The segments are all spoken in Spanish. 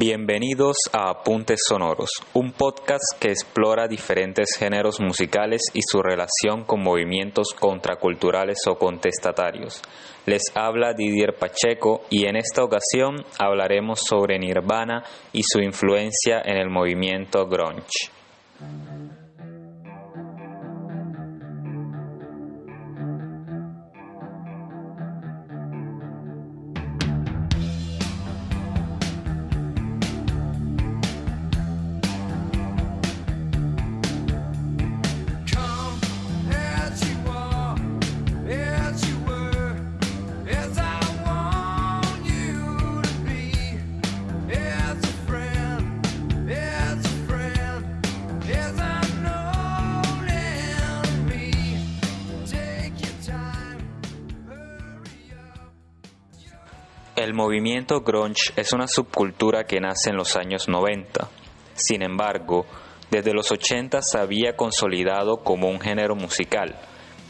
Bienvenidos a Apuntes Sonoros, un podcast que explora diferentes géneros musicales y su relación con movimientos contraculturales o contestatarios. Les habla Didier Pacheco y en esta ocasión hablaremos sobre Nirvana y su influencia en el movimiento grunge. Movimiento grunge es una subcultura que nace en los años 90. Sin embargo, desde los 80 se había consolidado como un género musical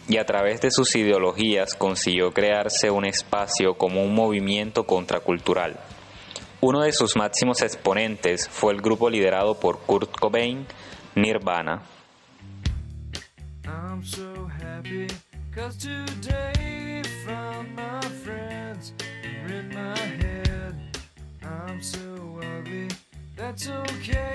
y a través de sus ideologías consiguió crearse un espacio como un movimiento contracultural. Uno de sus máximos exponentes fue el grupo liderado por Kurt Cobain, Nirvana. It's okay.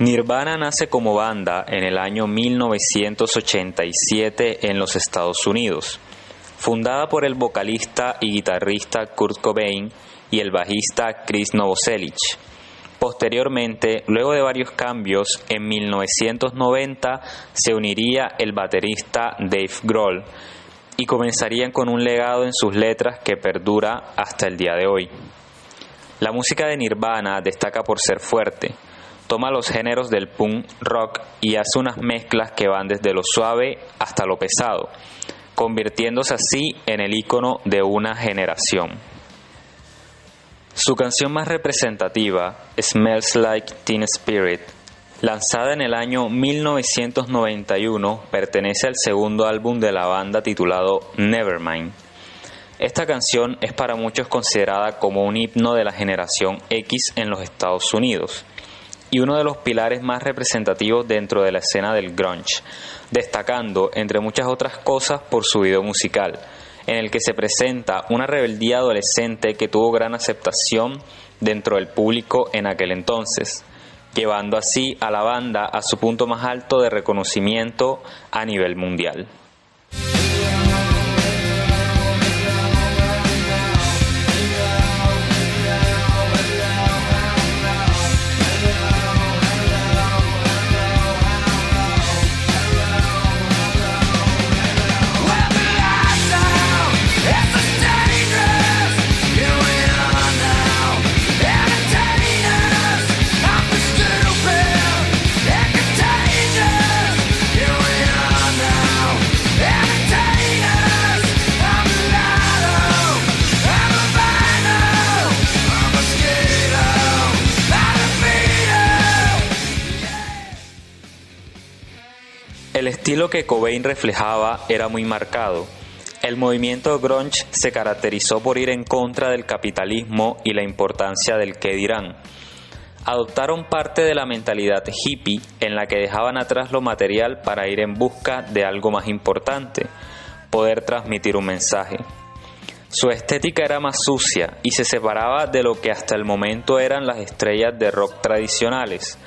Nirvana nace como banda en el año 1987 en los Estados Unidos, fundada por el vocalista y guitarrista Kurt Cobain y el bajista Chris Novoselic. Posteriormente, luego de varios cambios, en 1990 se uniría el baterista Dave Grohl y comenzarían con un legado en sus letras que perdura hasta el día de hoy. La música de Nirvana destaca por ser fuerte, toma los géneros del punk rock y hace unas mezclas que van desde lo suave hasta lo pesado, convirtiéndose así en el icono de una generación. Su canción más representativa, Smells Like Teen Spirit, lanzada en el año 1991, pertenece al segundo álbum de la banda titulado Nevermind. Esta canción es para muchos considerada como un himno de la generación X en los Estados Unidos y uno de los pilares más representativos dentro de la escena del grunge, destacando, entre muchas otras cosas, por su video musical, en el que se presenta una rebeldía adolescente que tuvo gran aceptación dentro del público en aquel entonces, llevando así a la banda a su punto más alto de reconocimiento a nivel mundial. Estilo que Cobain reflejaba era muy marcado. El movimiento grunge se caracterizó por ir en contra del capitalismo y la importancia del qué dirán. Adoptaron parte de la mentalidad hippie en la que dejaban atrás lo material para ir en busca de algo más importante, poder transmitir un mensaje. Su estética era más sucia y se separaba de lo que hasta el momento eran las estrellas de rock tradicionales,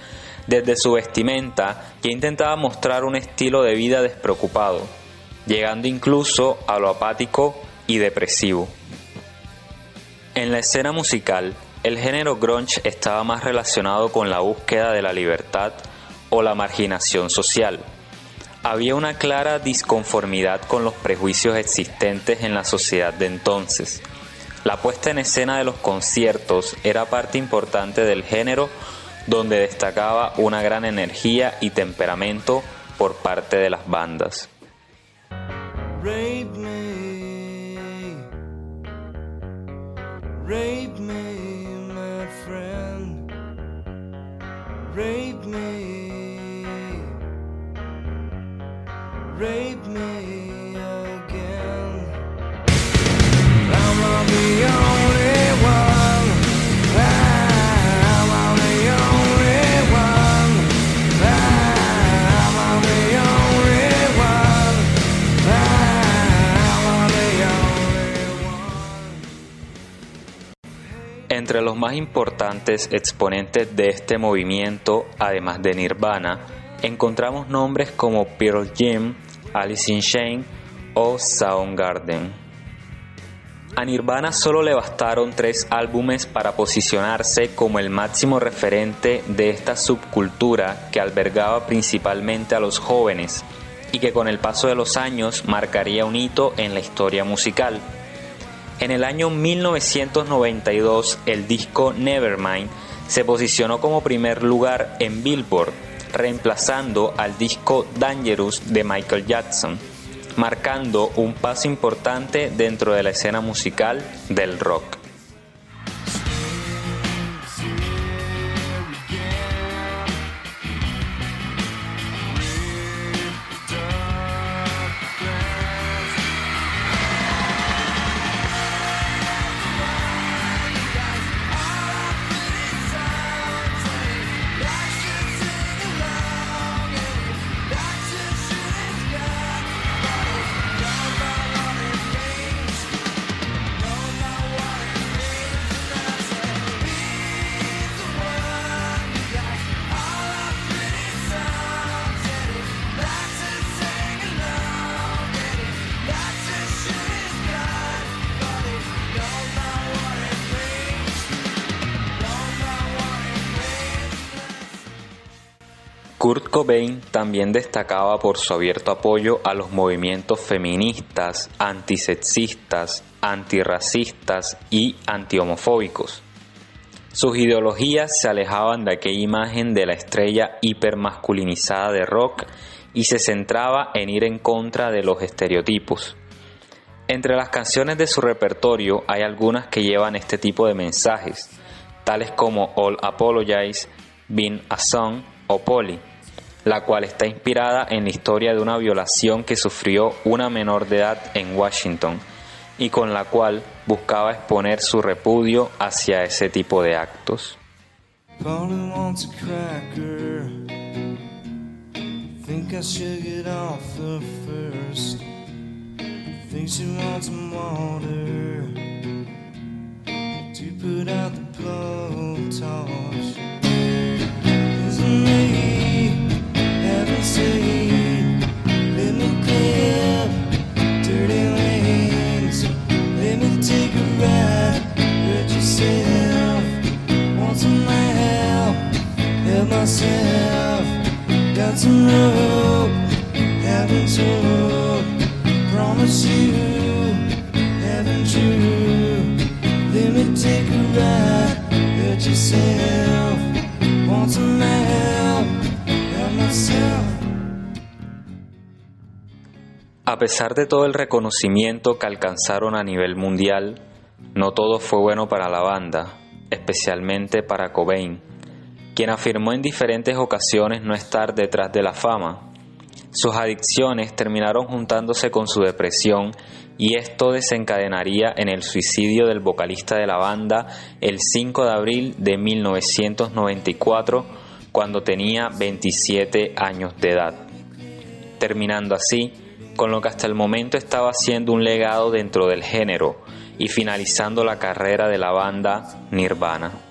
Desde su vestimenta, ya intentaba mostrar un estilo de vida despreocupado, llegando incluso a lo apático y depresivo. En la escena musical, el género grunge estaba más relacionado con la búsqueda de la libertad o la marginación social. Había una clara disconformidad con los prejuicios existentes en la sociedad de entonces. La puesta en escena de los conciertos era parte importante del género donde destacaba una gran energía y temperamento por parte de las bandas. Rape me, my friend. Rape me Entre los más importantes exponentes de este movimiento, además de Nirvana, encontramos nombres como Pearl Jam, Alice in Chains o Soundgarden. A Nirvana solo le bastaron tres álbumes para posicionarse como el máximo referente de esta subcultura que albergaba principalmente a los jóvenes y que con el paso de los años marcaría un hito en la historia musical. En el año 1992, el disco Nevermind se posicionó como primer lugar en Billboard, reemplazando al disco Dangerous de Michael Jackson, marcando un paso importante dentro de la escena musical del rock. Kurt Cobain también destacaba por su abierto apoyo a los movimientos feministas, antisexistas, antirracistas y antihomofóbicos. Sus ideologías se alejaban de aquella imagen de la estrella hipermasculinizada de rock y se centraba en ir en contra de los estereotipos. Entre las canciones de su repertorio hay algunas que llevan este tipo de mensajes, tales como All Apologize, Been a Song o Polly, la cual está inspirada en la historia de una violación que sufrió una menor de edad en Washington y con la cual buscaba exponer su repudio hacia ese tipo de actos. Pesar de todo el reconocimiento que alcanzaron a nivel mundial, no todo fue bueno para la banda, especialmente para Cobain, quien afirmó en diferentes ocasiones no estar detrás de la fama. Sus adicciones terminaron juntándose con su depresión y esto desencadenaría en el suicidio del vocalista de la banda el 5 de abril de 1994 cuando tenía 27 años de edad, terminando así con lo que hasta el momento estaba siendo un legado dentro del género y finalizando la carrera de la banda Nirvana.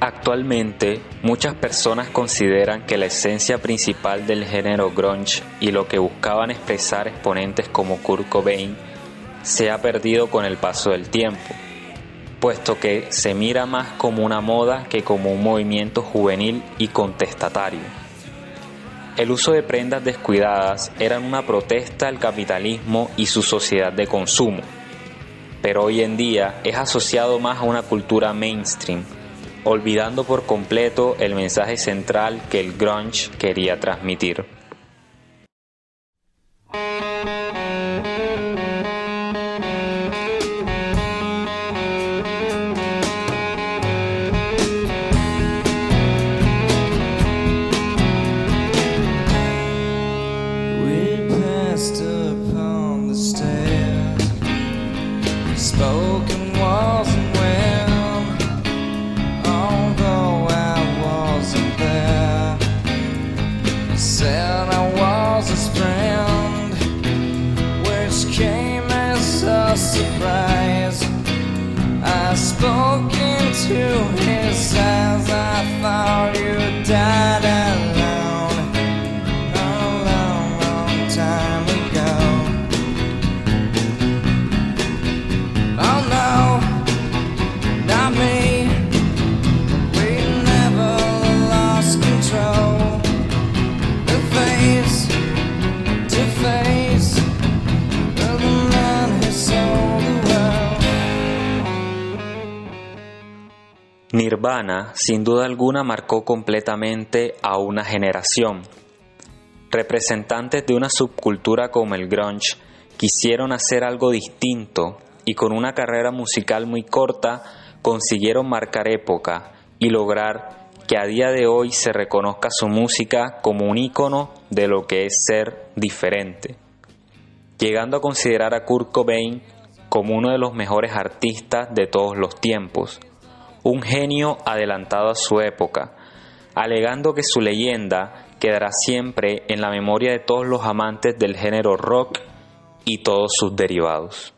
Actualmente, muchas personas consideran que la esencia principal del género grunge y lo que buscaban expresar exponentes como Kurt Cobain se ha perdido con el paso del tiempo, puesto que se mira más como una moda que como un movimiento juvenil y contestatario. El uso de prendas descuidadas era una protesta al capitalismo y su sociedad de consumo, pero hoy en día es asociado más a una cultura mainstream, olvidando por completo el mensaje central que el grunge quería transmitir. Nirvana, sin duda alguna, marcó completamente a una generación. Representantes de una subcultura como el grunge quisieron hacer algo distinto y con una carrera musical muy corta consiguieron marcar época y lograr que a día de hoy se reconozca su música como un ícono de lo que es ser diferente, llegando a considerar a Kurt Cobain como uno de los mejores artistas de todos los tiempos, un genio adelantado a su época, alegando que su leyenda quedará siempre en la memoria de todos los amantes del género rock y todos sus derivados.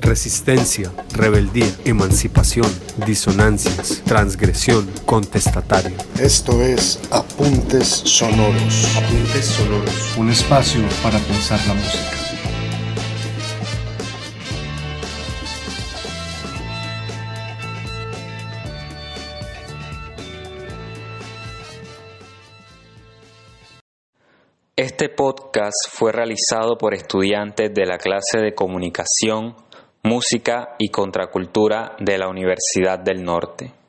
Resistencia, rebeldía, emancipación, disonancias, transgresión, contestatario. Esto es Apuntes Sonoros. Apuntes sonoros. Un espacio para pensar la música. Este podcast fue realizado por estudiantes de la clase de Comunicación, Música y Contracultura de la Universidad del Norte.